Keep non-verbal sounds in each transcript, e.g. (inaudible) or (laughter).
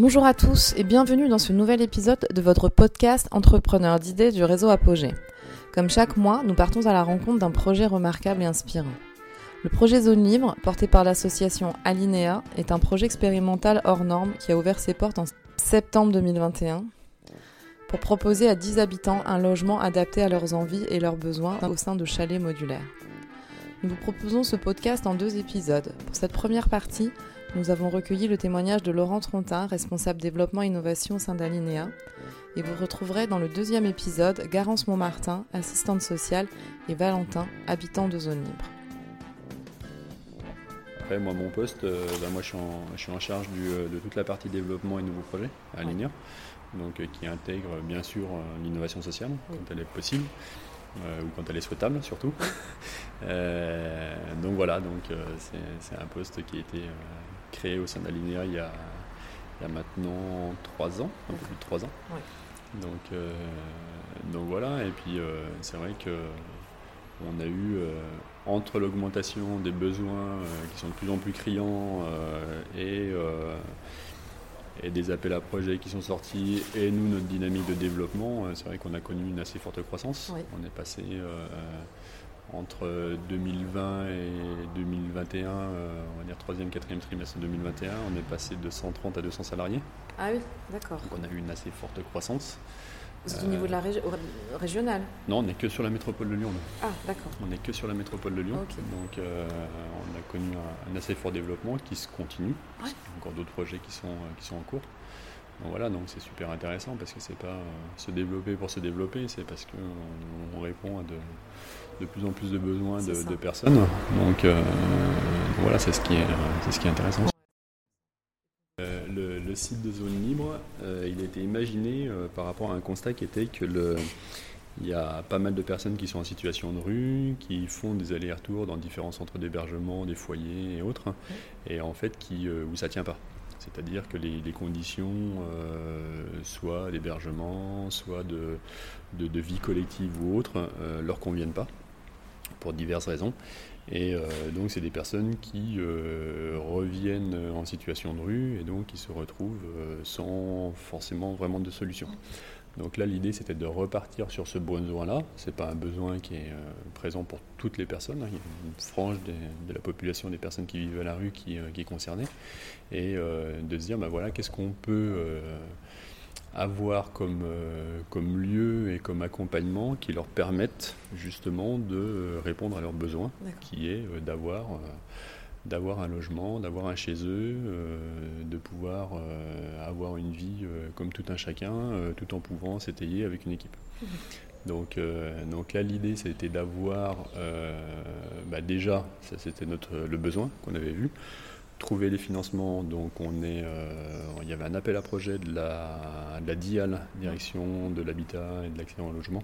Bonjour à tous et bienvenue dans ce nouvel épisode de votre podcast Entrepreneur d'idées du réseau Apogée. Comme chaque mois, nous partons à la rencontre d'un projet remarquable et inspirant. Le projet Zone Libre, porté par l'association Alinea, est un projet expérimental hors norme qui a ouvert ses portes en septembre 2021 pour proposer à 10 habitants un logement adapté à leurs envies et leurs besoins au sein de chalets modulaires. Nous vous proposons ce podcast en deux épisodes. Pour cette première partie, nous avons recueilli le témoignage de Laurent Trontin, responsable développement et innovation au sein d'Alinea. Et vous retrouverez dans le deuxième épisode Garance Montmartin, assistante sociale, et Valentin, habitant de zone libre. Après, moi, mon poste, euh, bah, moi, je suis, en, je suis en charge du, euh, de toute la partie développement et nouveaux projets à Alinea, donc, euh, qui intègre bien sûr euh, l'innovation sociale Oui. quand elle est possible. euh, ou quand elle est souhaitable surtout. (laughs) Euh, donc voilà, donc euh, c'est un poste qui a été créé au sein d'Alinea il, y a- il y a maintenant trois ans, un peu plus de trois ans. Ouais. Donc, euh, donc voilà, et puis euh, c'est vrai que on a eu euh, entre l'augmentation des besoins qui sont de plus en plus criants et, et des appels à projets qui sont sortis et nous notre dynamique de développement, c'est vrai qu'on a connu une assez forte croissance. Oui. On est passé entre 2020 et 2021, euh, on va dire troisième, quatrième trimestre 2021, on est passé de 130 à 200 salariés. Ah oui, d'accord. Donc on a eu une assez forte croissance. C'est au niveau de la régi- régionale Non, on n'est que sur la métropole de Lyon. Ah, d'accord. On n'est que sur la métropole de Lyon. Donc euh, on a connu un, un assez fort développement qui se continue. Ouais. Il y a encore d'autres projets qui sont, euh, qui sont en cours. Donc voilà, donc c'est super intéressant parce que c'est pas euh, se développer pour se développer, c'est parce qu'on on répond à de, de plus en plus de besoins de, personnes. Donc euh, voilà, c'est ce qui est, ce qui est intéressant. Euh, le, le site de zone libre, euh, il a été imaginé euh, par rapport à un constat qui était que le, il y a pas mal de personnes qui sont en situation de rue, qui font des allers-retours dans différents centres d'hébergement, des foyers et autres, et en fait qui, où ça tient pas. C'est-à-dire que les, les conditions, euh, soit d'hébergement, soit de, de, de vie collective ou autre, euh, leur conviennent pas, pour diverses raisons. Et euh, donc, c'est des personnes qui euh, reviennent en situation de rue et donc qui se retrouvent euh, sans forcément vraiment de solution. Donc là, l'idée, c'était de repartir sur ce besoin-là. Ce n'est pas un besoin qui est présent pour toutes les personnes. hein. Il y a une frange de la population des personnes qui vivent à la rue qui, est concernée. Et de se dire, ben voilà, qu'est-ce qu'on peut avoir comme, euh, comme lieu et comme accompagnement qui leur permettent justement de répondre à leurs besoins qui est euh, d'avoir euh, d'avoir un logement, d'avoir un chez eux, de pouvoir avoir une vie comme tout un chacun, tout en pouvant s'étayer avec une équipe. (laughs) Donc, donc là, l'idée, c'était d'avoir bah, déjà, ça c'était notre le besoin qu'on avait vu, trouver les financements. Donc, on est, euh, il y avait un appel à projet de la, la DIAL, direction de l'habitat et de l'accès au logement,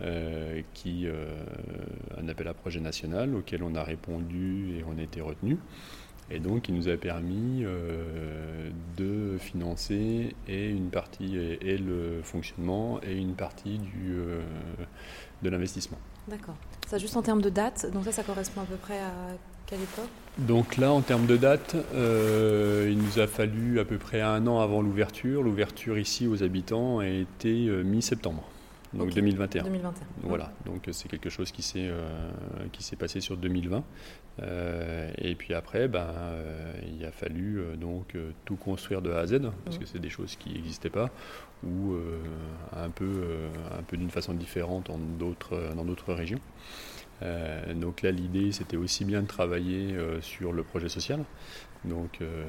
euh, qui euh, un appel à projet national auquel on a répondu et on a été retenu. Et donc, qui nous a permis de financer et une partie et, le fonctionnement et une partie du, de l'investissement. D'accord. Ça, juste en termes de date, donc ça, ça correspond à peu près à quelle époque? Donc là, en termes de date, euh, il nous a fallu à peu près un an avant l'ouverture. L'ouverture ici aux habitants a été euh, mi-septembre, donc Ok. 2021. 2021. Voilà, donc c'est quelque chose qui s'est euh, qui s'est passé sur 2020. Euh, et puis après, ben, il a fallu donc tout construire de A à Z, parce que c'est des choses qui n'existaient pas, ou un peu, un peu d'une façon différente en dans d'autres régions. Euh, donc là, l'idée, c'était aussi bien de travailler euh, sur le projet social, donc euh,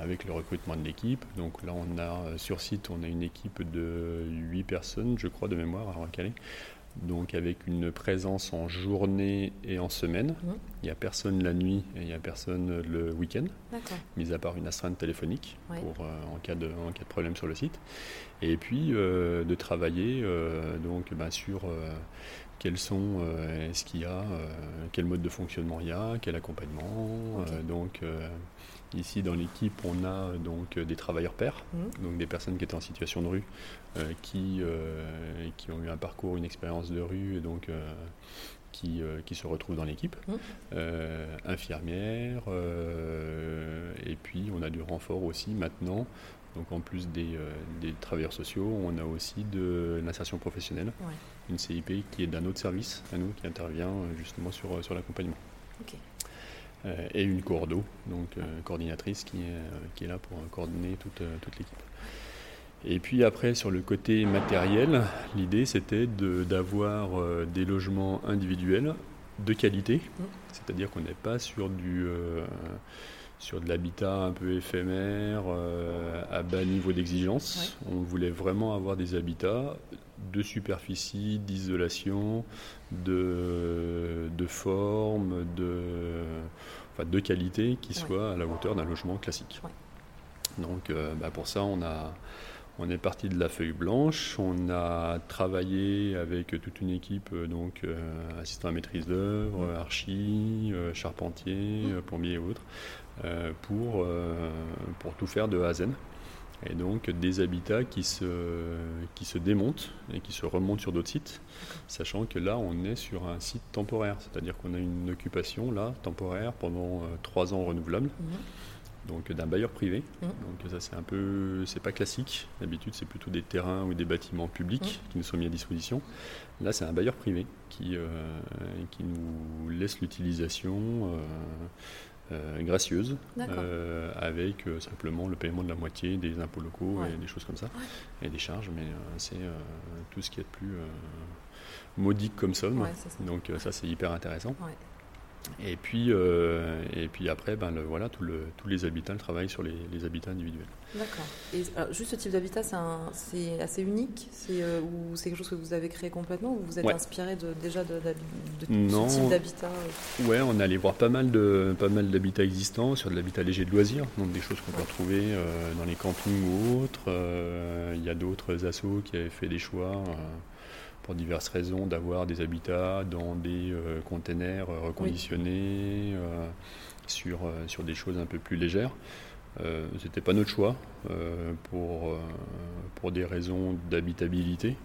avec le recrutement de l'équipe. Donc là, on a sur site, on a une équipe de 8 personnes, je crois, de mémoire à Calais. Donc avec une présence en journée et en semaine. Il n'y a personne la nuit et il n'y a personne le week-end, mis à part une astreinte téléphonique Ouais. pour, euh, en, cas de, en cas de problème sur le site. Et puis euh, de travailler euh, donc, ben, sur quels sont, euh, est-ce qu'il y a, euh, quel mode de fonctionnement il y a, quel accompagnement. Euh, donc ici dans l'équipe, on a donc des travailleurs pairs, Mhm. donc des personnes qui étaient en situation de rue, qui, qui ont eu un parcours, une expérience de rue, et donc qui, qui se retrouvent dans l'équipe, Mhm. infirmières, et puis on a du renfort aussi maintenant. Donc en plus des, travailleurs sociaux, on a aussi de l'insertion professionnelle, une CIP qui est d'un autre service à nous qui intervient justement sur, sur l'accompagnement. et une coordo, donc coordinatrice qui est, qui est là pour coordonner toute, toute l'équipe. Et puis après, sur le côté matériel, l'idée c'était d'avoir euh, des logements individuels de qualité, mmh. c'est-à-dire qu'on n'est pas sur du euh, sur de l'habitat un peu éphémère, euh, à bas niveau d'exigence. On voulait vraiment avoir des habitats de superficie, d'isolation, de, de forme, de, enfin, de qualité qui soit à la hauteur d'un logement classique. Donc bah, pour ça, on a, on est parti de la feuille blanche, on a travaillé avec toute une équipe, euh, donc euh, assistant à maîtrise d'œuvre, mmh. archi, euh, charpentier, mmh. plombier et autres, pour, pour tout faire de A à Z. Et donc des habitats qui se, qui se démontent et qui se remontent sur d'autres sites, sachant que là on est sur un site temporaire, c'est-à-dire qu'on a une occupation là temporaire pendant trois ans renouvelable. Mmh donc d'un bailleur privé. Mmh. Donc ça c'est un peu, c'est pas classique. D'habitude c'est plutôt des terrains ou des bâtiments publics mmh. qui nous sont mis à disposition. Là c'est un bailleur privé qui, euh, qui nous laisse l'utilisation euh, euh, gracieuse avec simplement le paiement de la moitié des impôts locaux et des choses comme ça et des charges, mais c'est tout ce qui est de plus modique comme somme. Donc ça c'est hyper intéressant. Et puis, euh, et puis après, ben, le, voilà, tout le, tous les habitants travaillent sur les, les habitats individuels. D'accord. Et juste ce type d'habitat, c'est assez unique euh, Ou c'est quelque chose que vous avez créé complètement Ou vous êtes inspiré de, déjà de, de, ce type d'habitat euh? Ouais, on est allé voir pas mal d'habitats existants sur de l'habitat léger de loisirs, donc des choses qu'on peut retrouver dans les campings ou autres. Il y a d'autres assos qui avaient fait des choix pour diverses raisons, d'avoir des habitats dans des euh, containers euh, reconditionnés, euh, sur, sur des choses un peu plus légères. Euh, C'était pas notre choix pour, pour des raisons d'habitabilité,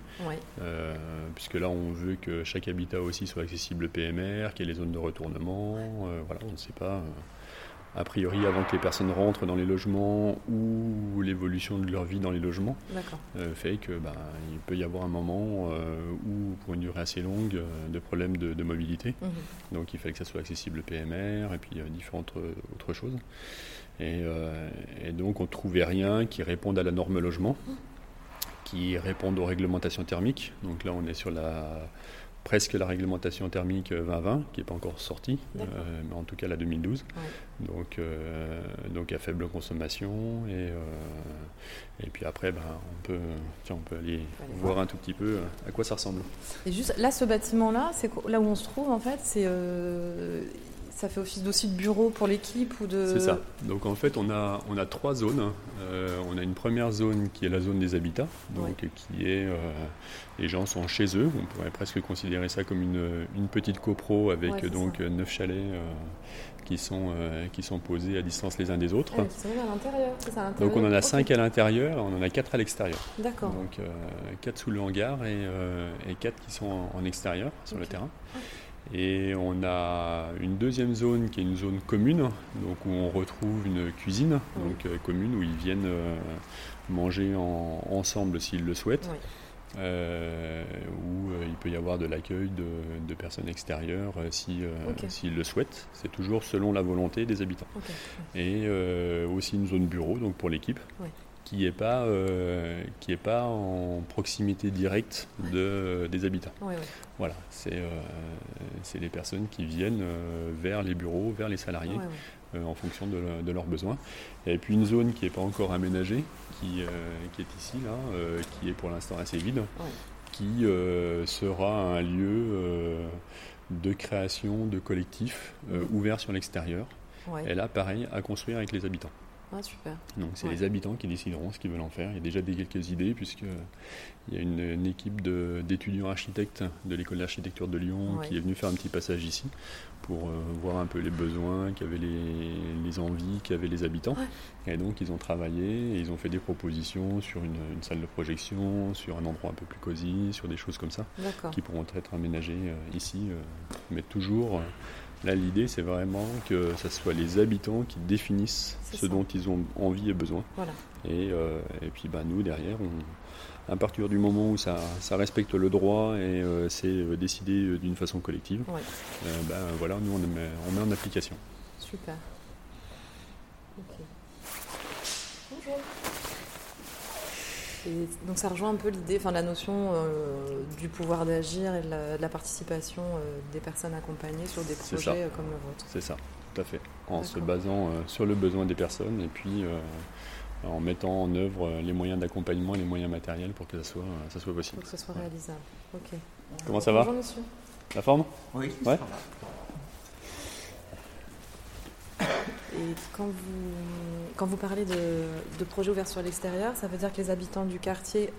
puisque là on veut que chaque habitat aussi soit accessible PMR, qu'il y ait les zones de retournement. voilà, on ne sait pas a priori avant que les personnes rentrent dans les logements ou l'évolution de leur vie dans les logements euh, fait que bah, il peut y avoir un moment euh, où pour une durée assez longue euh, de problèmes de, mobilité mhm. donc il fallait que ça soit accessible PMR et puis différentes autres choses et, et, donc on ne trouvait rien qui réponde à la norme logement mhm. qui réponde aux réglementations thermiques donc là on est sur la presque la réglementation thermique 2020, qui n'est pas encore sortie, euh, mais en tout cas la 2012. Donc, euh, donc à faible consommation. Et, euh, et puis après, ben, on, peut, tiens, on peut aller, voir, un tout petit peu à quoi ça ressemble. Et juste là, ce bâtiment-là, c'est là où on se trouve en fait, c'est ça fait office aussi de bureau pour l'équipe ou de... C'est ça. Donc en fait, on a, on a trois zones. Euh, on a une première zone qui est la zone des habitats, donc qui est... Euh, les gens sont chez eux. On pourrait presque considérer ça comme une, une petite copro avec donc neuf chalets euh, qui, sont, qui sont posés à distance les uns des autres. Ah, sont à l'intérieur, Donc on en a cinq à l'intérieur, on en a quatre à l'extérieur. D'accord. Donc quatre sous le hangar et, et quatre qui sont en, extérieur, sur le terrain. Et on a une deuxième zone qui est une zone commune, donc où on retrouve une cuisine donc, euh, commune où ils viennent euh, manger ensemble s'ils le souhaitent. Euh, où il peut y avoir de l'accueil de, personnes extérieures s'ils si, le souhaitent. C'est toujours selon la volonté des habitants. Et aussi une zone bureau donc pour l'équipe qui n'est pas, euh, qui est pas en proximité directe de, des habitants. Voilà, c'est euh, c'est les personnes qui viennent euh, vers les bureaux, vers les salariés, en fonction de, de, leurs besoins. Et puis une zone qui n'est pas encore aménagée, qui, qui est ici, là, qui est pour l'instant assez vide, qui sera un lieu de création de collectifs ouverts sur l'extérieur. Et là, pareil, à construire avec les habitants. Ah, super. Donc c'est les habitants qui décideront ce qu'ils veulent en faire. Il y a déjà des, quelques idées puisqu'il y a une, équipe d'étudiants architectes de l'école d'architecture de Lyon qui est venue faire un petit passage ici pour euh, voir un peu les besoins qu'avaient les, les, envies qu'avaient les habitants. Et donc ils ont travaillé et ils ont fait des propositions sur une, salle de projection, sur un endroit un peu plus cosy, sur des choses comme ça qui pourront être aménagées euh, ici, euh, mais toujours Là, l'idée, c'est vraiment que ce soit les habitants qui définissent ce dont ils ont envie et besoin. Et, euh, et, puis, bah, nous, derrière, à partir du moment où ça, respecte le droit et euh, c'est euh, décidé d'une façon collective, bah, voilà, nous, on met, on met en application. Super. Donc ça rejoint un peu l'idée, enfin la notion euh, du pouvoir d'agir et de la, participation euh, des personnes accompagnées sur des projets euh, comme le vôtre. C'est ça, tout à fait. En se basant sur le besoin des personnes et puis en mettant en œuvre les moyens d'accompagnement et les moyens matériels pour que ça soit, ça soit possible. Pour que ça soit réalisable. Ok. Comment ça va Bonjour monsieur. La forme? Oui. Ouais. Et quand vous, quand vous parlez de, projets ouverts sur l'extérieur, ça veut dire que les habitants du quartier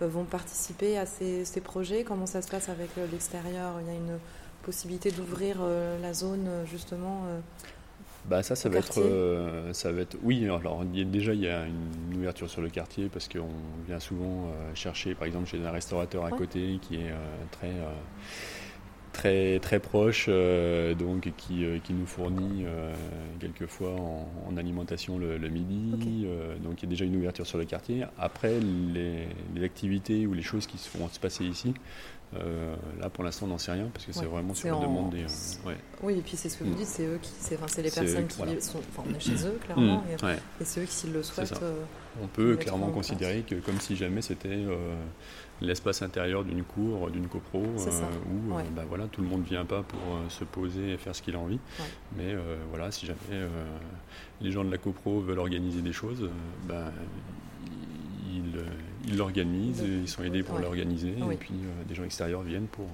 euh, vont participer à ces, projets? Comment ça se passe avec euh, l'extérieur? Il y a une possibilité d'ouvrir euh, la zone justement bah ça, ça va être, ça va être, oui. Alors déjà, il y a une ouverture sur le quartier parce qu'on vient souvent chercher, par exemple, chez un restaurateur à côté qui est très très très proche, euh, donc qui, euh, qui, nous fournit euh, quelquefois en, alimentation le, midi. donc il y a déjà une ouverture sur le quartier. Après, les, les, activités ou les choses qui vont se passer ici, là pour l'instant on n'en sait rien parce que c'est vraiment sur la demande des. Oui, et puis c'est ce que vous mm. dites, c'est eux qui, c'est les personnes qui sont, enfin, on est chez eux clairement, mm. et, c'est eux qui s'ils le souhaitent. on peut clairement considérer que comme si jamais c'était l'espace intérieur d'une cour, d'une copro, euh, où euh, bah, voilà, tout le monde ne vient pas pour euh, se poser et faire ce qu'il a envie. Mais voilà, si jamais les gens de la copro veulent organiser des choses, bah, ils l'organisent, ils, sont aidés pour l'organiser, et puis des gens extérieurs viennent pour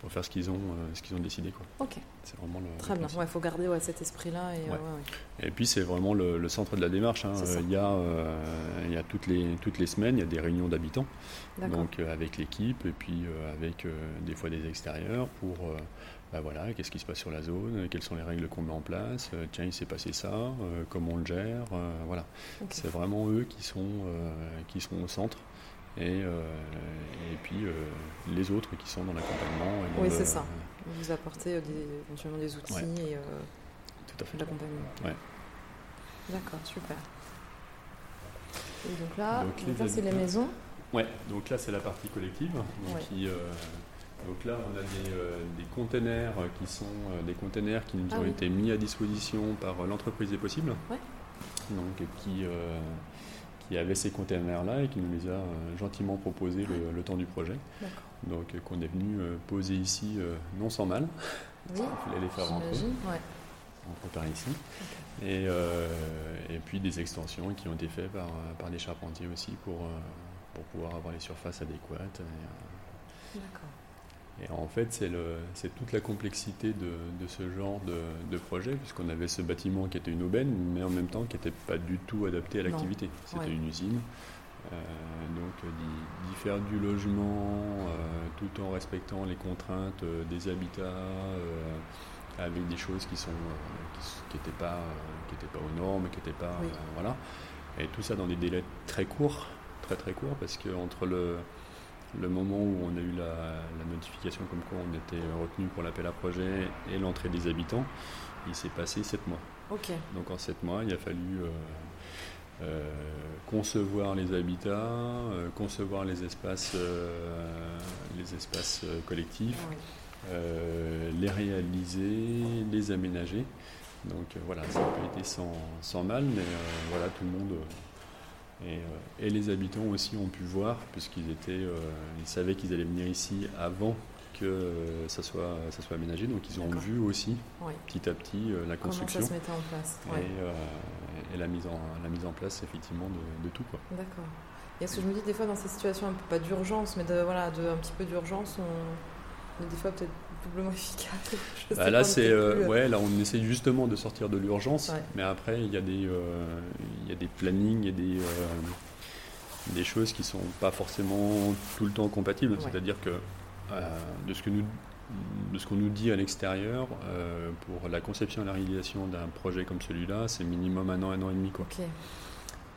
pour faire ce qu'ils ont, euh, ce qu'ils ont décidé. Quoi. Ok. C'est vraiment le. Très bien. Il faut garder cet esprit-là. Et, et puis c'est vraiment le, centre de la démarche. Hein. Il, y a, euh, il y a toutes les toutes les semaines, il y a des réunions d'habitants. Donc euh, avec l'équipe et puis avec des fois des extérieurs pour. Bah voilà, qu'est-ce qui se passe sur la zone, quelles sont les règles qu'on met en place, tiens, il s'est passé ça, comment on le gère, voilà. C'est vraiment eux qui sont, qui sont au centre et, euh, et puis euh, les autres qui sont dans l'accompagnement. Oui, c'est ça. Vous apportez des, éventuellement des outils et Tout à fait. de l'accompagnement. Ouais. D'accord, super. Et donc là, c'est les maisons. Ouais, donc là c'est la partie collective. Donc, qui, euh, donc là on a des, des containers qui sont des containers qui nous ah ont été mis à disposition par l'entreprise des possibles. Ouais. Donc qui qui avait ces containers-là et qui nous les a euh, gentiment proposés le, temps du projet. Donc euh, qu'on est venu euh, poser ici non sans mal. Oui, Il fallait les faire rentrer. Ouais. On prépare ici. Et, et, puis des extensions qui ont été faites par, par des charpentiers aussi pour, pour pouvoir avoir les surfaces adéquates. D'accord. Et en fait, c'est toute la complexité de, ce genre de, projet, puisqu'on avait ce bâtiment qui était une aubaine, mais en même temps qui n'était pas du tout adapté à l'activité. C'était une usine. Euh, donc d'y faire du logement euh, tout en respectant les contraintes euh, des habitats, avec des choses qui sont qui n'étaient pas qui pas aux normes, qui n'étaient pas voilà. Et tout ça dans des délais très courts, très très courts, parce que entre le le moment où on a eu la, notification comme quoi on était retenu pour l'appel à projet et l'entrée des habitants, il s'est passé sept mois. Donc en sept mois, il a fallu euh, euh, concevoir les habitats, euh, concevoir les espaces, les espaces collectifs, les réaliser, les aménager. Donc voilà, ça n'a pas été sans, sans mal, mais voilà, tout le monde euh, et, les habitants aussi ont pu voir, puisqu'ils étaient, euh, ils savaient qu'ils allaient venir ici avant que euh, ça, soit, ça soit aménagé. Donc ils ont vu aussi petit à petit la construction. Comment ça se mettait en place. Et, la, mise en, la mise en place effectivement de, tout. D'accord. Et ce que je me dis des fois dans ces situations, un peu, pas d'urgence, mais de, voilà, de, un petit peu d'urgence, on, des fois peut-être doublement efficace. (laughs) Bah là, c'est euh, ouais, là, on essaie justement de sortir de l'urgence, mais après, il y a des, euh, il y a des plannings, il y a des, euh, des choses qui sont pas forcément tout le temps compatibles. C'est-à-dire que de ce que nous de ce qu'on nous dit à l'extérieur, pour la conception et la réalisation d'un projet comme celui-là, c'est minimum un an, un an et demi. Quoi.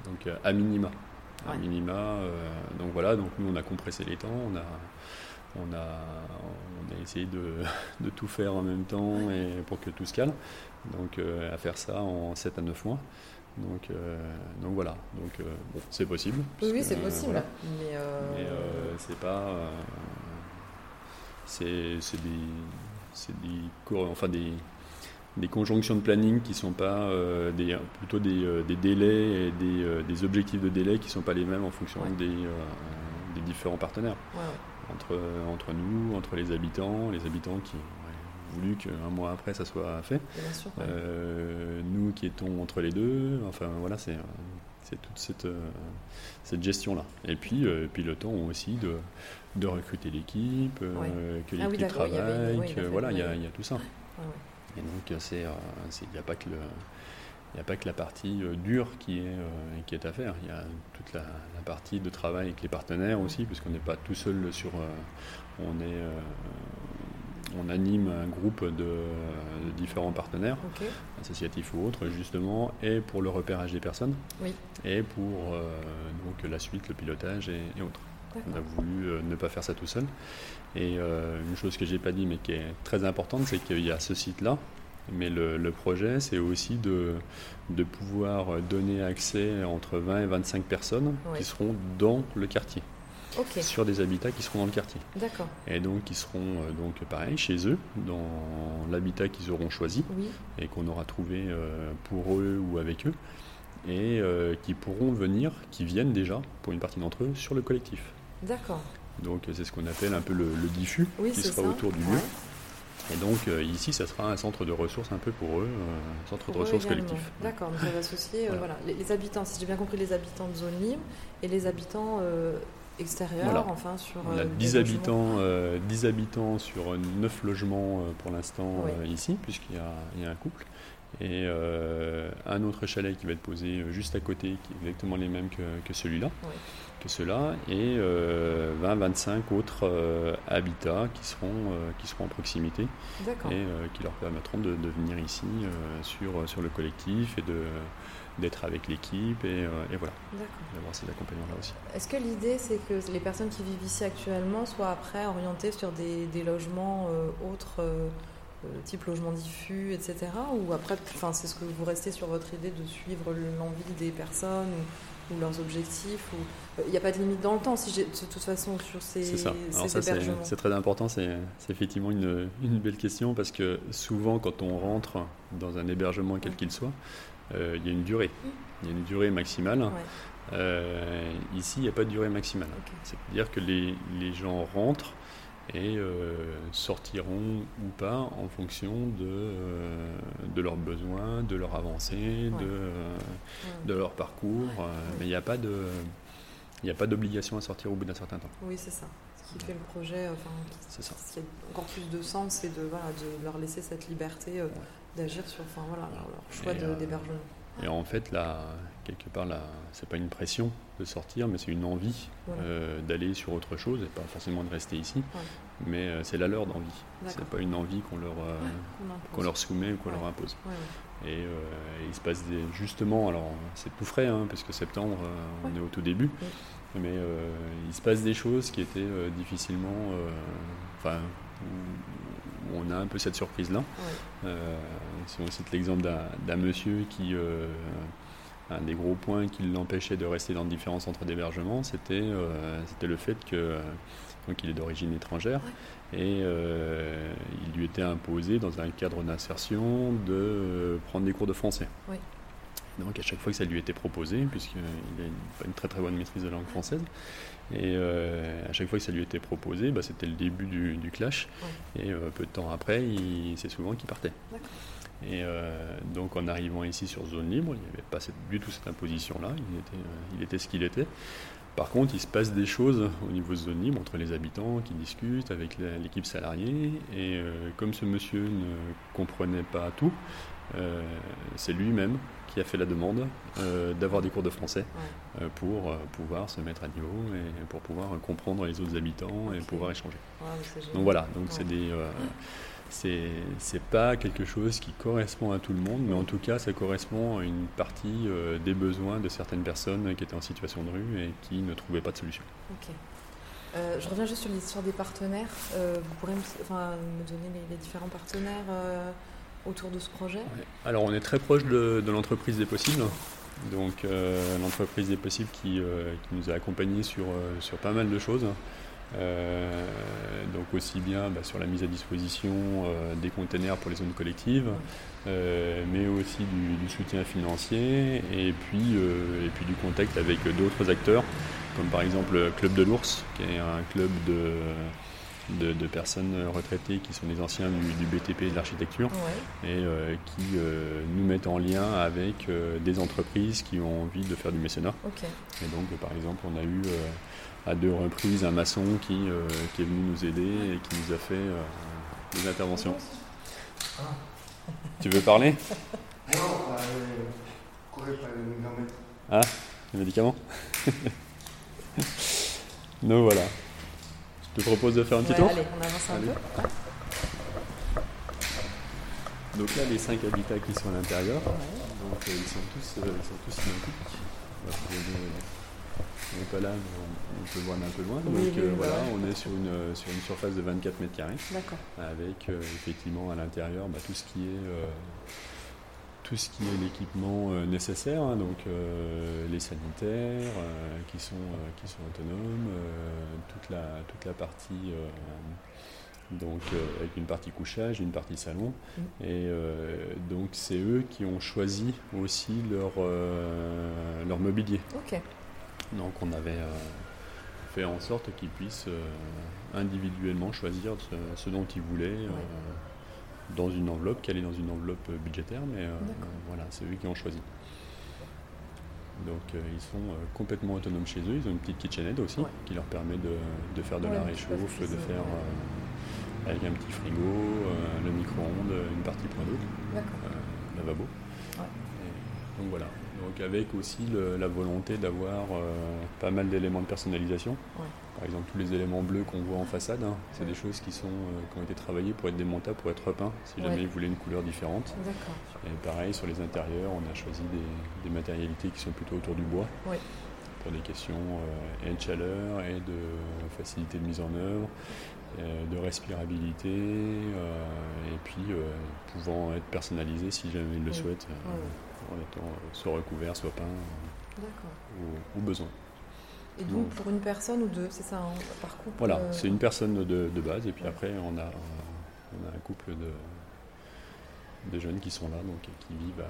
Donc à minima. À minima. donc voilà, donc nous on a compressé les temps, on a, on a, on a essayé de, (laughs) tout faire en même temps et pour que tout se calme. Donc à faire ça en 7 à 9 mois. Donc, donc voilà, donc c'est possible. Oui, c'est possible. Mais, c'est pas. c'est des, des, enfin des, des conjonctions de planning qui sont pas euh, des, plutôt des, euh, des, délais et des, euh, des, objectifs de délai qui sont pas les mêmes en fonction des, des, différents partenaires entre, entre nous, entre les habitants, les habitants qui ont voulu qu'un mois après ça soit fait, nous qui étions entre les deux, enfin voilà c'est c'est toute cette, cette gestion là et puis puis le temps aussi de, de recruter l'équipe, que ah l'équipe travaille, voilà il y, a, y a tout ça. Et donc, il n'y a pas que le. Il a pas que la partie euh, dure qui est, euh, qui est à faire. Il y a toute la, partie de travail avec les partenaires aussi, puisqu'on n'est pas tout seul sur. Euh, on, est, on anime un groupe de, différents partenaires, associatifs ou autres, justement, et pour le repérage des personnes, et pour donc, la suite, le pilotage et autres. On a voulu euh, ne pas faire ça tout seul. Et euh, une chose que j'ai pas dit mais qui est très importante, c'est qu'il y a ce site-là. Mais le, projet, c'est aussi de, de, pouvoir donner accès entre 20 et 25 personnes qui seront dans le quartier. Sur des habitats qui seront dans le quartier. D'accord. Et donc, qui seront euh, donc pareil chez eux, dans l'habitat qu'ils auront choisi et qu'on aura trouvé pour eux ou avec eux, et qui pourront venir, qui viennent déjà, pour une partie d'entre eux, sur le collectif. D'accord. Donc c'est ce qu'on appelle un peu le, diffus qui sera autour du lieu. Et donc euh, ici, ça sera un centre de ressources un peu pour eux, un centre de ressources collectif. D'accord, donc va associer euh, voilà. Les, habitants, si j'ai bien compris, les habitants de zone libre et les habitants euh, extérieurs, enfin sur... On a 10 habitants, 10 habitants sur 9 logements pour l'instant ici, puisqu'il y, a un couple. Et un autre chalet qui va être posé juste à côté, qui est exactement les mêmes que, que celui-là cela, et 20-25 euh, autres euh, habitats qui seront, euh, qui seront en proximité. Et qui leur permettront de, venir ici sur, sur le collectif et de d'être avec l'équipe et, voilà, d'avoir ces accompagnements-là aussi. Est-ce que l'idée, c'est que les personnes qui vivent ici actuellement soient après orientées sur des, des logements autres, type logement diffus, etc. Ou après, c'est ce que vous restez sur votre idée de suivre l'envie des personnes ou leurs objectifs ou... Il n'y a pas de limite dans le temps, si j'ai, de toute façon, sur ces, c'est ça. c'est, très important, c'est, effectivement une, une, belle question parce que souvent, quand on rentre dans un hébergement, quel qu'il soit, euh, il y a une durée. Il y a une durée maximale. Euh, ici, il n'y a pas de durée maximale. C'est-à-dire que les, les gens rentrent et euh, sortiront ou pas en fonction de, euh, de leurs besoins, de leur avancée, de, euh, de leur parcours. Mais il n'y a pas de... Il n'y a pas d'obligation à sortir au bout d'un certain temps. Oui, c'est ça. Ce qui fait le projet, enfin, ça. ce qui a encore plus de sens, c'est de, voilà, de leur laisser cette liberté d'agir sur enfin, voilà, leur, choix d'hébergement. Et en fait, là, quelque part, là, c'est pas une pression de sortir, mais c'est une envie euh, d'aller sur autre chose, et pas forcément de rester ici. Mais euh, c'est la leur d'envie. C'est pas une envie qu'on leur, euh, qu'on leur soumet ou qu'on leur impose. Et, il se passe des, justement, alors c'est tout frais, hein, puisque septembre, on est au tout début, mais il se passe des choses qui étaient difficilement, enfin, on a un peu cette surprise-là. Euh, si on cite l'exemple d'un monsieur qui, euh, un des gros points qui l'empêchait de rester dans différents centres d'hébergement, c'était euh, le fait que donc il est d'origine étrangère et il lui était imposé dans un cadre d'insertion de prendre des cours de français. Donc à chaque fois que ça lui était proposé, puisqu'il a une, une très très bonne maîtrise de la langue française, et euh, à chaque fois que ça lui était proposé, bah, c'était le début du, clash. Et euh, peu de temps après, c'est souvent qu'il partait. Et euh, donc en arrivant ici sur zone libre, il n'y avait pas du tout cette imposition-là, il était, il était ce qu'il était. Par contre, il se passe des choses au niveau de zone libre entre les habitants qui discutent avec l'équipe salariée. Et comme ce monsieur ne comprenait pas tout, c'est lui-même qui a fait la demande euh, d'avoir des cours de français euh, pour euh, pouvoir se mettre à niveau et pour pouvoir comprendre les autres habitants et pouvoir échanger. donc voilà, donc c'est des c'est pas quelque chose qui correspond à tout le monde, mais en tout cas, ça correspond à une partie des besoins de certaines personnes qui étaient en situation de rue et qui ne trouvaient pas de solution. Euh, je reviens juste sur l'histoire des partenaires. Euh, vous pourrez me, enfin, me donner les, les différents partenaires euh, autour de ce projet? Ouais. Alors on est très proche de, de l'entreprise des possibles. Donc euh, l'entreprise des possibles qui, euh, qui nous a accompagnés sur, euh, sur pas mal de choses. Euh, donc aussi bien bah, sur la mise à disposition euh, des containers pour les zones collectives, euh, mais aussi du, du soutien financier et puis, et puis du contact avec d'autres acteurs, comme par exemple le Club de l'Ours, qui est un club de, de, de personnes retraitées qui sont des anciens du, du BTP et de l'architecture Ouais. et qui nous mettent en lien avec des entreprises qui ont envie de faire du mécénat. Et donc, par exemple, on a eu à deux reprises un maçon qui, euh, qui est venu nous aider et qui nous a fait euh, des interventions. Tu veux parler? Non, bah, euh, courez pas le mettre. Ah, les médicaments? (laughs) Donc voilà. Je te propose de faire un petit Ouais, tour allez, on avance un Allez. peu. Donc là, les cinq habitats qui sont à l'intérieur, Ouais. donc euh, ils, sont tous, euh, ils sont tous identiques. Pas là, on, peut voir d'un peu loin. Donc oui, euh, oui, voilà, ouais. on est sur une, euh, sur une surface de 24 mètres carrés. D'accord. avec euh, effectivement à l'intérieur bah, tout ce qui est euh, tout ce qui est l'équipement euh, nécessaire, hein, donc euh, les sanitaires euh, qui sont euh, qui sont autonomes, euh, toute la toute la partie euh, donc euh, avec une partie couchage, une partie salon, Mm. et euh, donc c'est eux qui ont choisi aussi leur euh, leur mobilier. Ok. Donc on avait euh, fait en sorte qu'ils puissent euh, individuellement choisir ce, ce dont ils voulaient euh, dans une enveloppe, qui allait dans une enveloppe budgétaire, mais voilà, c'est eux qui ont choisi. Donc euh, ils sont euh, complètement autonomes chez eux, ils ont une petite kitchenette aussi Ouais. qui leur permet de, de faire de Ouais, la réchauffe, de faire euh, avec un petit frigo, le micro-ondes, une partie point d'eau lavabo. Ouais. Et donc voilà. Donc avec aussi le- la volonté d'avoir euh, pas mal d'éléments de personnalisation. Ouais. Par exemple, tous les éléments bleus qu'on voit en façade, hein, c'est Ouais. des choses qui, sont, euh, qui ont été travaillées pour être démontables, pour être repeints, si jamais ils voulaient une couleur différente. Et pareil, sur les intérieurs, on a choisi des, des matérialités qui sont plutôt autour du bois, pour des questions euh, et de chaleur et de facilité de mise en œuvre, de respirabilité, et puis pouvant être personnalisé si jamais ils le souhaitent, en étant euh, soit recouvert, soit peint, euh, au, au besoin. Et donc pour une personne ou deux, c'est ça, hein, par couple Voilà, euh, c'est une personne de, de base, et puis après on a, on a un couple de, de jeunes qui sont là, donc qui vivent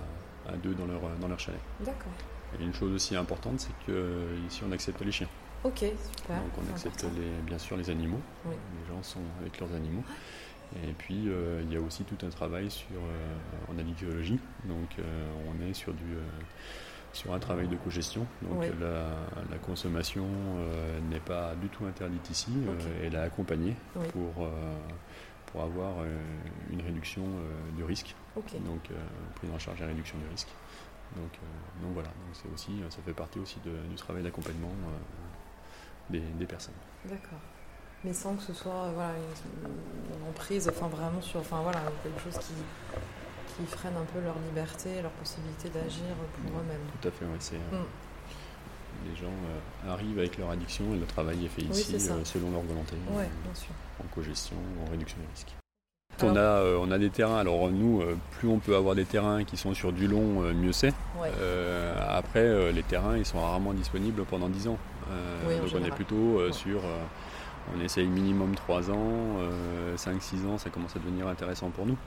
à, à deux dans leur, dans leur chalet. D'accord. Et une chose aussi importante, c'est que ici on accepte les chiens. Ok, super. donc on accepte les, bien sûr les animaux. Oui. Les gens sont avec leurs animaux. Et puis euh, il y a aussi tout un travail sur, euh, en aligéologie. Donc euh, on est sur, du, sur un travail de cogestion. Donc Oui. la, la consommation n'est pas du tout interdite ici. Elle est accompagnée Oui. pour, pour avoir une réduction du risque. Donc prise en charge et réduction du risque. Donc, donc voilà, donc c'est aussi, ça fait partie aussi de- du travail d'accompagnement des, des personnes. D'accord. Mais sans que ce soit euh, voilà, une, emprise, enfin vraiment sur, enfin voilà, quelque chose qui, qui freine un peu leur liberté, leur possibilité d'agir pour eux-mêmes. Tout à fait, oui. C'est, euh, Mm. Les gens euh, arrivent avec leur addiction et le travail est fait Oui, ici euh, selon leur volonté, euh, bien sûr. en cogestion, en réduction des risques. On, a, euh, on a des terrains, alors nous, euh, plus on peut avoir des terrains qui sont sur du long, euh, mieux c'est. Ouais. Après, les terrains, ils sont rarement disponibles pendant 10 ans. Oui, donc on est plutôt Ouais. sur, on essaye minimum 3 ans, 5-6 ans, ça commence à devenir intéressant pour nous.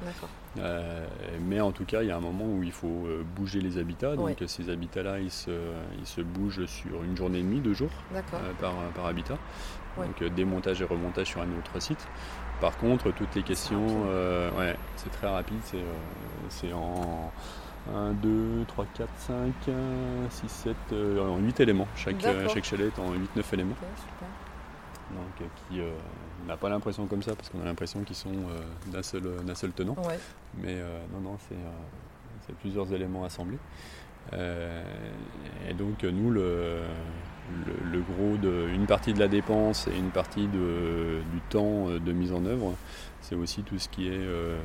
Euh, mais en tout cas, il y a un moment où il faut euh, bouger les habitats. Donc Ouais. ces habitats-là, ils se, ils se bougent sur une journée et demie, deux jours euh, par, par habitat. Ouais. Donc euh, démontage et remontage sur un autre site. Par contre, toutes les questions, euh, ouais, c'est très rapide. C'est euh, en 1, 2, 3, 4, 5, 6, 7, euh, en 8 éléments. Chaque, euh, chaque chalet est en 8-9 éléments. Ok, super. Donc, euh, qui euh, n'a pas l'impression comme ça parce qu'on a l'impression qu'ils sont euh, d'un seul, tenant. Ouais. Mais non, non, c'est plusieurs éléments assemblés. Et donc, nous, le, le, le gros de une partie de la dépense et une partie de, du temps de mise en œuvre. C'est aussi tout ce qui est euh,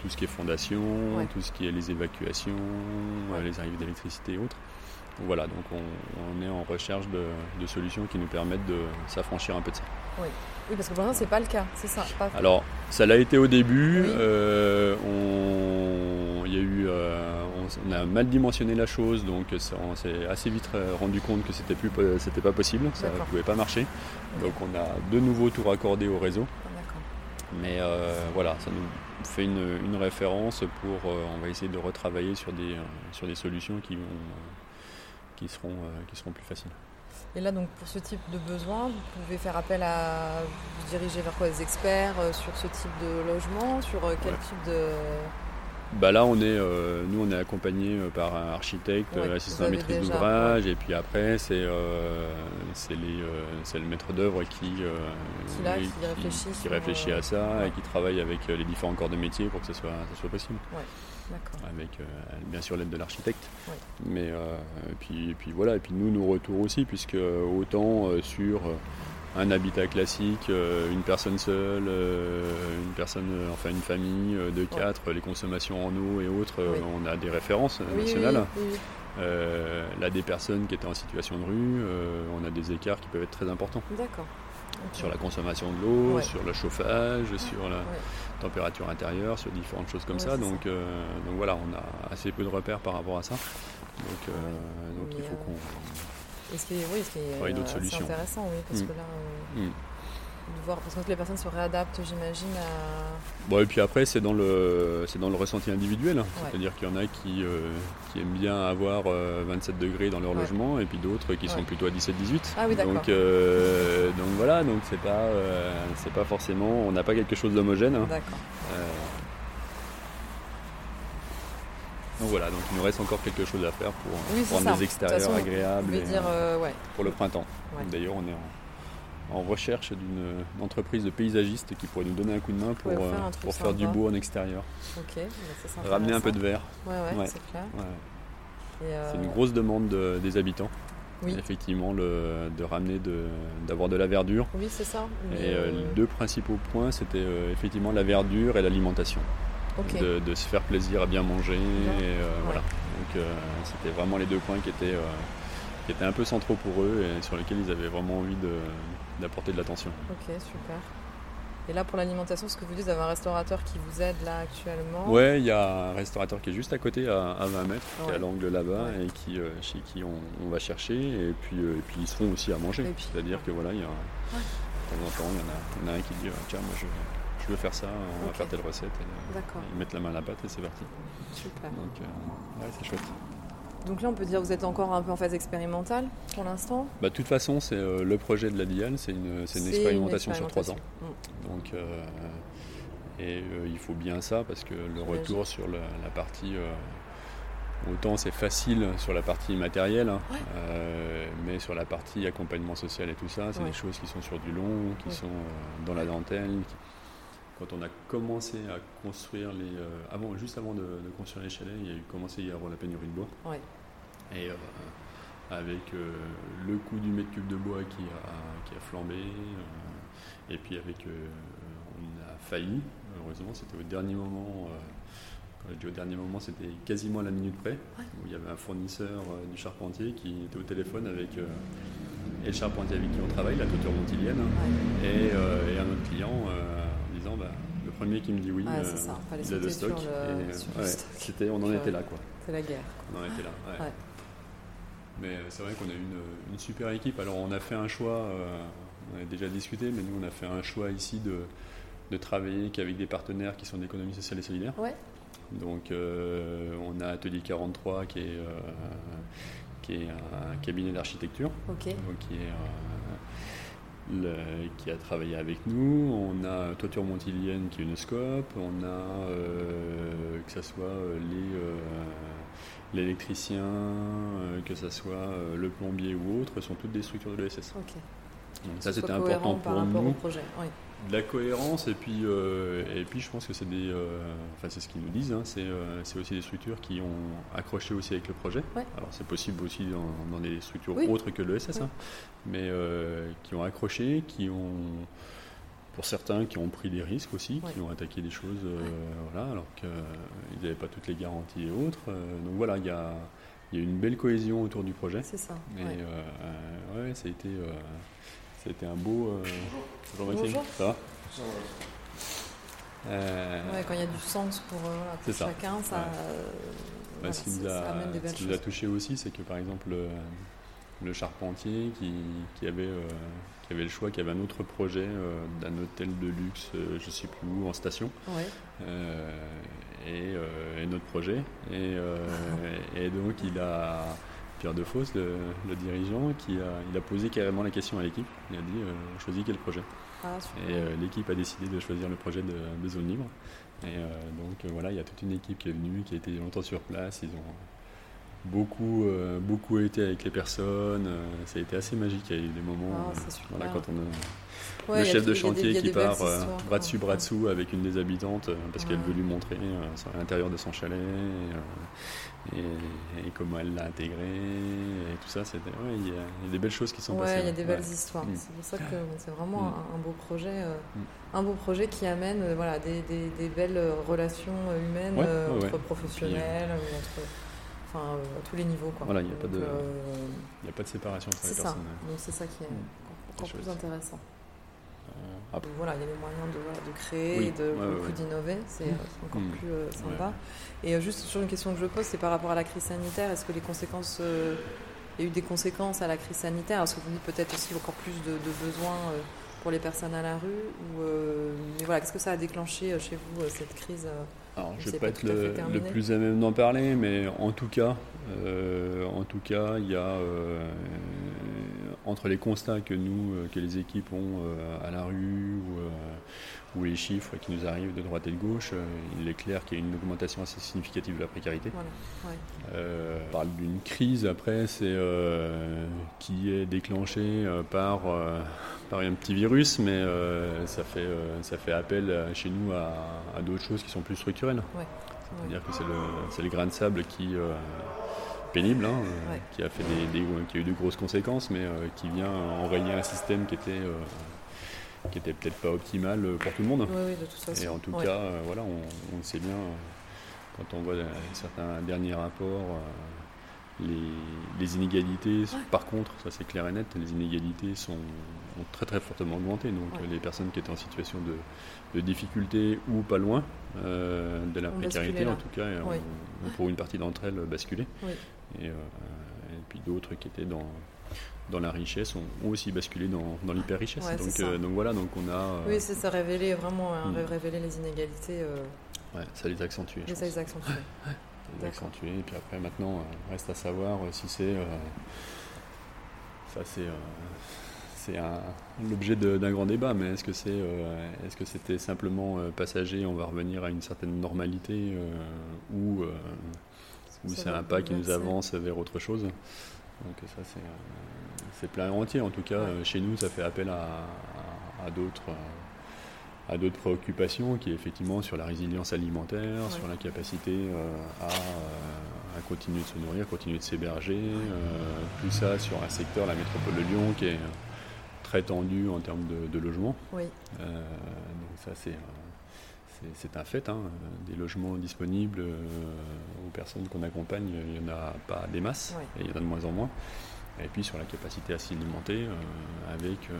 tout ce qui est fondation, Ouais. tout ce qui est les évacuations, les arrivées d'électricité et autres. Donc voilà, donc on, on est en recherche de, de solutions qui nous permettent de s'affranchir un peu de ça. Oui, parce que pour l'instant, c'est pas le cas, c'est ça. Pas... Alors, ça l'a été au début. Oui. euh, on, y a eu, euh, on, on a mal dimensionné la chose, donc on s'est assez vite euh, rendu compte que c'était plus, c'était pas possible, ça D'accord. pouvait pas marcher. Donc, on a de nouveau tout raccordé au réseau. Ah. Mais euh, voilà, ça nous fait une, une référence pour. euh, on va essayer de retravailler sur des, euh, sur des solutions qui, vont, qui, seront, euh, qui seront plus faciles. Et là, donc, pour ce type de besoin, vous pouvez faire appel à vous diriger vers quoi Des experts euh, sur ce type de logement Sur euh, quel Ouais. type de. Bah là, on est, euh, nous, on est accompagné par un architecte, Ouais, assistant à maîtrise d'ouvrage, et puis après, c'est euh, euh, le maître d'œuvre qui, Qui là, oui, qui réfléchit qui sur, réfléchit à ça ouais. et qui travaille avec les différents corps de métier pour que ce soit, ça soit possible. Avec euh, bien sûr l'aide de l'architecte. Mais euh, et puis, et puis voilà, et puis nous, nos retours aussi, puisque autant euh, sur euh, un habitat classique, une personne seule, une personne, enfin une famille de quatre, les consommations en eau et autres, Oui. on a des références Oui, nationales. oui. Euh, là, des personnes qui étaient en situation de rue, euh, on a des écarts qui peuvent être très importants D'accord. Sur la consommation de l'eau, Ouais. sur le chauffage, sur la. Température intérieure, sur différentes choses comme Ouais, ça. c'est Donc, euh, donc voilà, on a assez peu de repères par rapport à ça. Donc, euh, donc il faut euh, qu'on. Et ce qui est, oui, est Travailler d'autres euh, solutions. assez intéressant, oui, parce Mm. que là, Mm. De voir, parce que les personnes se réadaptent, j'imagine, à. Bon, et puis après, c'est dans le, c'est dans le ressenti individuel. Ouais. C'est-à-dire qu'il y en a qui, euh, qui aiment bien avoir euh, 27 degrés dans leur Ouais. logement, et puis d'autres qui sont plutôt à 17-18. Ah oui, d'accord. donc, euh, donc voilà, donc c'est pas, euh, c'est pas forcément, on n'a pas quelque chose d'homogène. hein. D'accord. Euh, donc voilà, donc il nous reste encore quelque chose à faire pour Oui, rendre ça. les De extérieurs toute façon, Vous agréables et, dire, euh, euh, ouais. pour le printemps. Ouais. D'ailleurs, on est en, en recherche d'une entreprise de paysagistes qui pourrait nous donner un coup de main pour, Ouais, faire euh, pour faire du beau en extérieur. Bah, Ramener un peu de verre. Ouais, ouais, Ouais. c'est clair. Ouais. Et, euh, C'est une grosse demande de- des habitants. Oui. Effectivement, le- de ramener, d'avoir de, la verdure. Oui, c'est ça. Et euh, euh, les deux principaux points, c'était effectivement la verdure et l'alimentation. De, de se faire plaisir à bien manger. Et, euh, voilà. Donc c'était vraiment les deux points qui étaient, qui étaient un peu centraux pour eux et sur lesquels ils avaient vraiment envie de- d'apporter de l'attention. Ok, super. Et là, pour l'alimentation, ce que vous dites, vous avez un restaurateur qui vous aide là actuellement. Ouais, il y a un restaurateur qui est juste à côté, à, à 20 mètres, qui est à l'angle là-bas, Ouais. et qui, euh, chez qui on, on va chercher, et puis, euh, et puis ils seront aussi à manger. Puis- C'est-à-dire que voilà, il y a, de temps en temps, il y en a, y en a un qui dit euh, Tiens, moi je, je veux faire ça, on va faire telle recette. Et, euh, D'accord. ils mettent la main à la pâte et c'est parti. Super. Donc, ouais, c'est chouette. Donc là, on peut dire que vous êtes encore un peu en phase expérimentale pour l'instant. Bah, de toute façon, c'est euh, le projet de la DIAL, c'est une, c'est une expérimentation sur trois ans. Donc, euh, et euh, il faut bien ça parce que le retour sur la, la partie. autant c'est facile sur la partie matérielle, hein, Ouais. euh, mais sur la partie accompagnement social et tout ça, c'est Ouais. des choses qui sont sur du long, qui sont euh, dans la dentelle. qui- Quand on a commencé à construire les. euh, avant, juste avant de, de construire les chalets, il y a eu commencé à y avoir la pénurie de bois. Et euh, avec euh, le coût du mètre cube de bois qui a, qui a flambé, et puis avec. on a failli, heureusement, c'était au dernier moment. quand je dis au dernier moment, c'était quasiment à la minute près, où il y avait un fournisseur du charpentier qui était au téléphone avec et le charpentier avec qui on travaille, la toiture montilienne, Ouais. et, et un autre client en disant bah, le premier qui me dit oui, Ah, euh, c'est ça, fallait il a le sauter stock. sur le- et, euh, le ouais, stock. c'était, on en Ouais. était là quoi. C'est la guerre. On en était là. ouais. Ouais. Mais euh, c'est vrai qu'on a une, une super équipe. Alors on a fait un choix, euh, on a déjà discuté, mais nous on a fait un choix ici de, de travailler qu'avec des partenaires qui sont d'économie sociale et solidaire. Ouais. Donc euh, on a Atelier 43 qui est, qui est un cabinet d'architecture, donc qui, est, le- qui a travaillé avec nous. On a Toiture Montilienne qui est une scope. On a euh, que ce soit euh, les euh, l'électricien, que ce soit le plombier ou autre, sont toutes des structures de l'ESS. Donc ça c'était important pour nous au projet. Oui. De la cohérence et puis euh, et puis je pense que c'est des euh, enfin c'est ce qu'ils nous disent hein, c'est euh, c'est aussi des structures qui ont accroché aussi avec le projet Ouais. alors c'est possible aussi dans, dans des structures Oui. autres que le SS Oui. hein, mais qui ont accroché qui ont pour certains qui ont pris des risques aussi Ouais. qui ont attaqué des choses voilà alors qu'ils n'avaient pas toutes les garanties et autres donc voilà il y a il y a une belle cohésion autour du projet C'est ça. et ouais, ça a été été un beau euh, bonjour Bonjour. ça va Ça va. euh, Ouais, quand il y a du sens pour, euh, voilà, pour chacun, ça, Ouais. euh, bah, voilà, ce qui ça- nous a, amène des ce belles qui nous a touché aussi, c'est que par exemple le, charpentier qui, qui avait, qui avait le choix, qui avait un autre projet d'un hôtel de luxe, je sais plus où, en station, Ouais. et, et notre projet. Et, (laughs) et donc il a Pierre Defosse, le, le dirigeant, qui a, il a posé carrément la question à l'équipe. Il a dit euh, choisis quel projet. Ah. Et euh, l'équipe a décidé de choisir le projet de, de zone libre. Et euh, donc euh, voilà, il y a toute une équipe qui est venue, qui a été longtemps sur place. Ils ont beaucoup, euh, beaucoup été avec les personnes. euh, ça a été assez magique. Il y a eu des moments, Ah, euh, voilà, quand on a Ouais, le a chef de des- chantier qui part euh, bras dessus, bras dessous avec une des habitantes parce qu'elle veut lui montrer l'intérieur de son chalet et, et- et comment elle l'a intégré et tout ça. C'était, ouais, il y, a, il y a des belles choses qui sont Ouais, passées. il y a des belles histoires. Mm. C'est pour ça que c'est vraiment Mm. un, un beau projet, Mm. un beau projet qui amène voilà des, des- des belles relations humaines entre professionnels ou entre, enfin euh, à tous les niveaux quoi. Voilà, il y a pas de- euh, n'y a pas de séparation entre c'est les ça. personnes. Donc c'est ça qui est Mm. encore plus intéressant. Euh, Donc voilà, il y a les moyens de, voilà, de créer, Oui, et de ouais, ouais, beaucoup ouais. d'innover, c'est encore Mm. plus euh, sympa. Ouais. Et euh, juste sur une question que je pose, c'est par rapport à la crise sanitaire, est-ce que les conséquences, euh, il y a eu des conséquences à la crise sanitaire? Est-ce que vous dites peut-être aussi encore plus de, de besoins euh, pour les personnes à la rue? Ou, euh, Mais voilà, qu'est-ce que ça a déclenché euh, chez vous, euh, cette crise euh? Alors, Je ne vais pas pas être le, plus à même d'en parler, mais en tout cas, euh, en tout cas, il y a euh, entre les constats que nous, euh, que les équipes ont euh, à la rue ou, euh, ou les chiffres qui nous arrivent de droite et de gauche, il est clair qu'il y a une augmentation assez significative de la précarité. Voilà, ouais. Euh, on parle d'une crise après, c'est euh, qui est déclenchée par, euh, par un petit virus, mais ça, fait, ça fait appel chez nous à, à d'autres choses qui sont plus structurelles. Ouais. C'est-à-dire que c'est le, le grain de sable qui pénible, hein, euh, Ouais. qui a fait des, des- qui a eu de grosses conséquences, mais euh, qui vient enrayer un système qui était, euh, qui était peut-être pas optimal pour tout le monde. Oui, oui, de toute façon. Et en tout Ouais. cas, euh, voilà, on, on le sait bien, euh, quand on voit euh, certains derniers rapports, les, les inégalités, par contre, ça c'est clair et net, les inégalités sont, ont très très fortement augmenté. Donc Ouais. les personnes qui étaient en situation de, de difficulté ou pas loin euh, de la précarité, en tout cas, Oui. pour une partie d'entre elles basculé. Oui. Et, euh, et puis d'autres qui étaient dans, dans la richesse ont, aussi basculé dans, dans l'hyper-richesse. Ouais, donc, euh, donc voilà, donc on a... Oui, c'est ça, révéler vraiment, hein, Mm. révéler les inégalités, ouais, ça les a accentués. je et ça les accentuer. (laughs) les accentuer. Et puis après, maintenant, reste à savoir si c'est. euh, ça, c'est. euh, c'est l'objet d'un grand débat, mais est-ce que c'est, euh, est-ce que c'était simplement euh, passager, on va revenir à une certaine normalité, euh, ou, c'est un pas qui nous avance vers autre chose? Donc ça, c'est, plein entier. En tout cas, Ouais. chez nous, ça fait appel à, d'autres. à d'autres préoccupations qui est effectivement sur la résilience alimentaire, Ouais. sur la capacité euh, à, à continuer de se nourrir, continuer de s'héberger, euh, tout ça sur un secteur, la métropole de Lyon, qui est très tendu en termes de, de logement. Oui, Euh, donc ça c'est euh, c'est- c'est un fait. hein. Des logements disponibles euh, aux personnes qu'on accompagne, il n'y en a pas des masses, et il y en a de moins en moins. Et puis sur la capacité à s'alimenter euh, avec euh,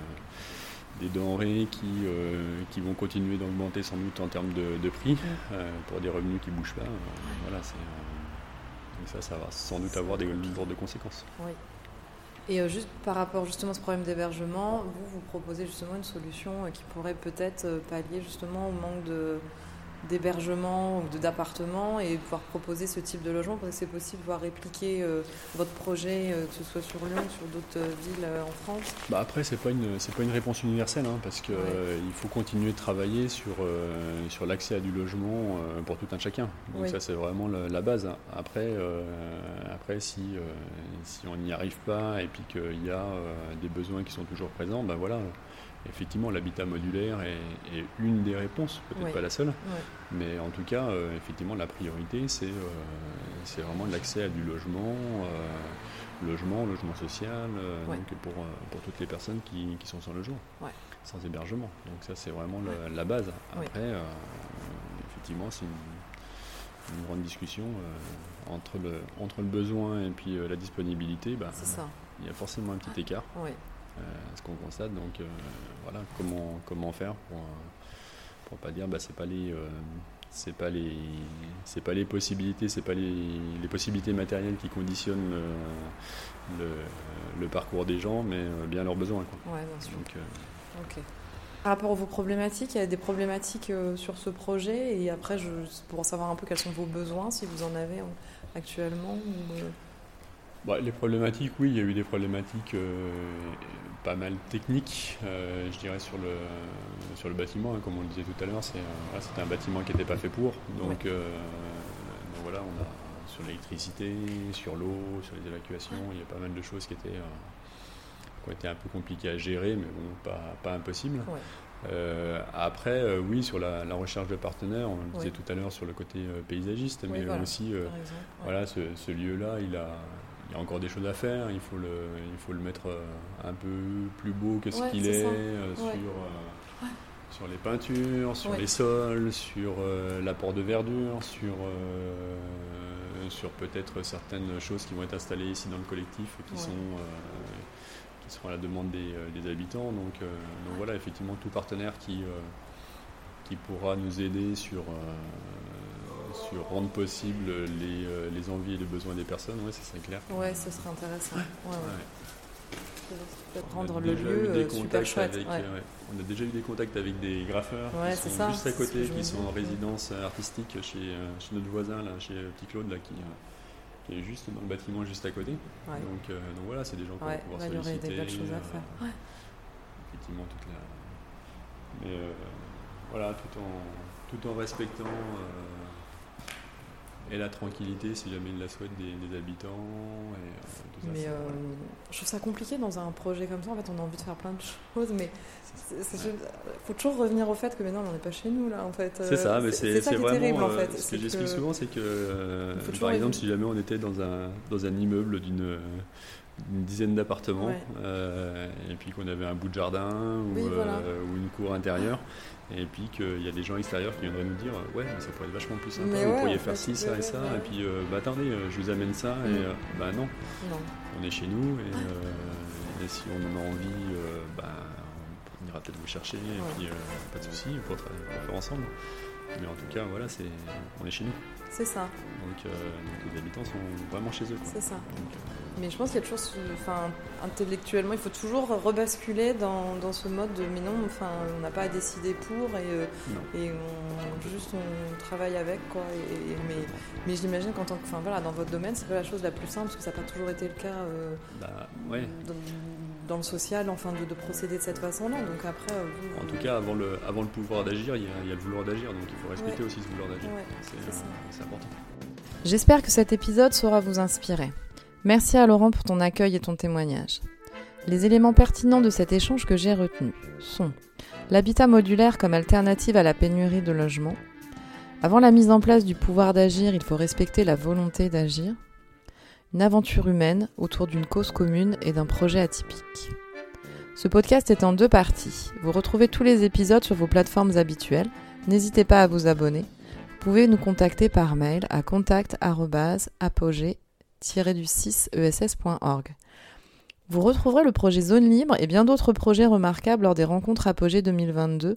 des denrées qui, euh, qui vont continuer d'augmenter sans doute en termes de, de prix pour des revenus qui ne bougent pas. Voilà, c'est, ça, ça va sans doute avoir des lourdes conséquences. oui. Et euh, juste par rapport justement à ce problème d'hébergement, vous, vous proposez justement une solution euh, qui pourrait peut-être euh, pallier justement au manque de d'hébergement ou de- d'appartement et pouvoir proposer ce type de logement parce que c'est possible de pouvoir répliquer euh, votre projet euh, que ce soit sur Lyon, sur d'autres euh, villes en France. Bah après, c'est pas une c'est pas une réponse universelle, hein, parce que Ouais. il faut continuer de travailler sur sur l'accès à du logement pour tout un chacun. Donc ça, c'est vraiment la, la base. hein. Après, après, si si on n'y arrive pas et puis qu'il y a des besoins qui sont toujours présents, ben voilà, effectivement, l'habitat modulaire est, est une des réponses, peut-être Oui. pas la seule, mais en tout cas, euh, effectivement, la priorité, c'est euh, c'est vraiment l'accès à du logement, euh, logement, logement social, donc pour, pour toutes les personnes qui, qui sont sans logement, sans hébergement. Donc ça, c'est vraiment la, la base. Après, effectivement, c'est une, une grande discussion entre, le, entre le besoin et puis la disponibilité. Bah, il y a forcément un petit écart, Oui. Euh, ce qu'on constate. Donc euh, voilà, comment, comment faire pour, euh, pour pas dire bah c'est pas les c'est pas les c'est pas les possibilités, c'est pas les, les possibilités matérielles qui conditionnent le, le, le parcours des gens, mais bien leurs besoins. Quoi. Ouais, bien sûr. Donc, euh. Par rapport à vos problématiques, il y a des problématiques sur ce projet et après, je, pour savoir un peu quels sont vos besoins, si vous en avez actuellement. ou, Bah, les problématiques, oui, il y a eu des problématiques euh, pas mal techniques, euh, je dirais, sur le, sur le bâtiment. hein, comme on le disait tout à l'heure, c'est, euh, voilà, c'était un bâtiment qui n'était pas fait pour. Donc, euh, donc voilà, on a sur l'électricité, sur l'eau, sur les évacuations, il y a pas mal de choses qui étaient, qui ont été un peu compliquées à gérer, mais bon, pas, pas impossible. Ouais. Après, oui, sur la, la recherche de partenaires, on le disait tout à l'heure sur le côté paysagiste, mais voilà. aussi voilà, ce, ce lieu-là, il a, il y a encore des choses à faire. Il faut le, il faut le mettre euh, un peu plus beau que ce Ouais, qu'il est, euh, Ouais. sur, euh, sur les peintures, sur les sols, sur euh, l'apport de verdure, sur, sur peut-être certaines choses qui vont être installées ici dans le collectif qui Ouais. sont qui seront à la demande des, des habitants. Donc, donc voilà, effectivement, tout partenaire qui, qui pourra nous aider sur, sur rendre possible les, euh, les envies et les besoins des personnes, ouais, ça serait clair. Ouais, ce serait intéressant. Ouais, ouais. Rendre le déjà lieu eu des euh, super contacts chouette. avec, ouais. euh. On a déjà eu des contacts avec des graffeurs qui sont ça, juste à côté, qui sont en résidence artistique chez, chez notre voisin, là, chez Petit Claude, là, qui, qui est juste dans le bâtiment juste à côté. Ouais. Donc, euh, donc voilà, c'est des gens qu'on va pouvoir il y aurait des belles choses à euh, faire. Ouais. effectivement toute la. Mais euh, voilà, tout en, tout en respectant et la tranquillité, si jamais ils la souhaitent, des, des habitants. Et, euh, Mais euh, je trouve ça compliqué dans un projet comme ça. En fait, on a envie de faire plein de choses, mais il faut toujours revenir au fait que maintenant, on n'est pas chez nous là. En fait, C'est ça, mais c'est vraiment. terrible en euh, fait. ce c'est que j'explique que- souvent, c'est que, euh, par exemple, si jamais on était dans un, dans un immeuble d'une euh, une dizaine d'appartements, Ouais. euh, et puis qu'on avait un bout de jardin ou, Oui, voilà. euh, ou une cour intérieure, et puis qu'il y a des gens extérieurs qui viendraient nous dire euh, Ouais, mais ça pourrait être vachement plus sympa, Mais vous ouais, pourriez faire ci, ça et ça, et puis euh, bah attendez, euh, je vous amène ça, et Mm. euh, bah non, Non. on est chez nous, et, euh, et si on en a envie, bah, on ira peut-être vous chercher, et Ouais. puis pas de souci, pour, tra- pour faire ensemble. Mais en tout cas, voilà, c'est, on est chez nous. C'est ça, Donc, euh, donc les habitants sont vraiment chez eux. c'est ça. Donc, euh, Mais je pense qu'il y a toujours, ce- enfin, intellectuellement, il faut toujours rebasculer dans, dans ce mode de mais non, enfin, on n'a pas à décider pour et, euh, et on, juste on travaille avec quoi. Et, et- mais mais j'imagine qu'en tant que, enfin voilà, dans votre domaine, c'est pas la chose la plus simple parce que ça n'a pas toujours été le cas euh, Bah, ouais. dans, dans le social, enfin, de, de procéder de cette façon-là. Donc après, euh, vous, En tout cas, avant le, avant le pouvoir d'agir, il y, a, il y a le vouloir d'agir. Donc il faut respecter Ouais. aussi ce vouloir d'agir. Ouais, c'est, euh, important. J'espère que cet épisode saura vous inspirer. Merci à Laurent pour ton accueil et ton témoignage. Les éléments pertinents de cet échange que j'ai retenus sont l'habitat modulaire comme alternative à la pénurie de logements. Avant la mise en place du pouvoir d'agir, il faut respecter la volonté d'agir. Une aventure humaine autour d'une cause commune et d'un projet atypique. Ce podcast est en deux parties. Vous retrouvez tous les épisodes sur vos plateformes habituelles. N'hésitez pas à vous abonner. Vous pouvez nous contacter par mail à contact-apogée-du6ess.org. Vous retrouverez le projet Zone Libre et bien d'autres projets remarquables lors des rencontres Apogée 2022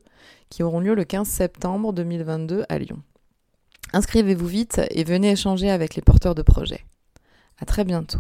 qui auront lieu le 15 septembre 2022 à Lyon. Inscrivez-vous vite et venez échanger avec les porteurs de projets. À très bientôt.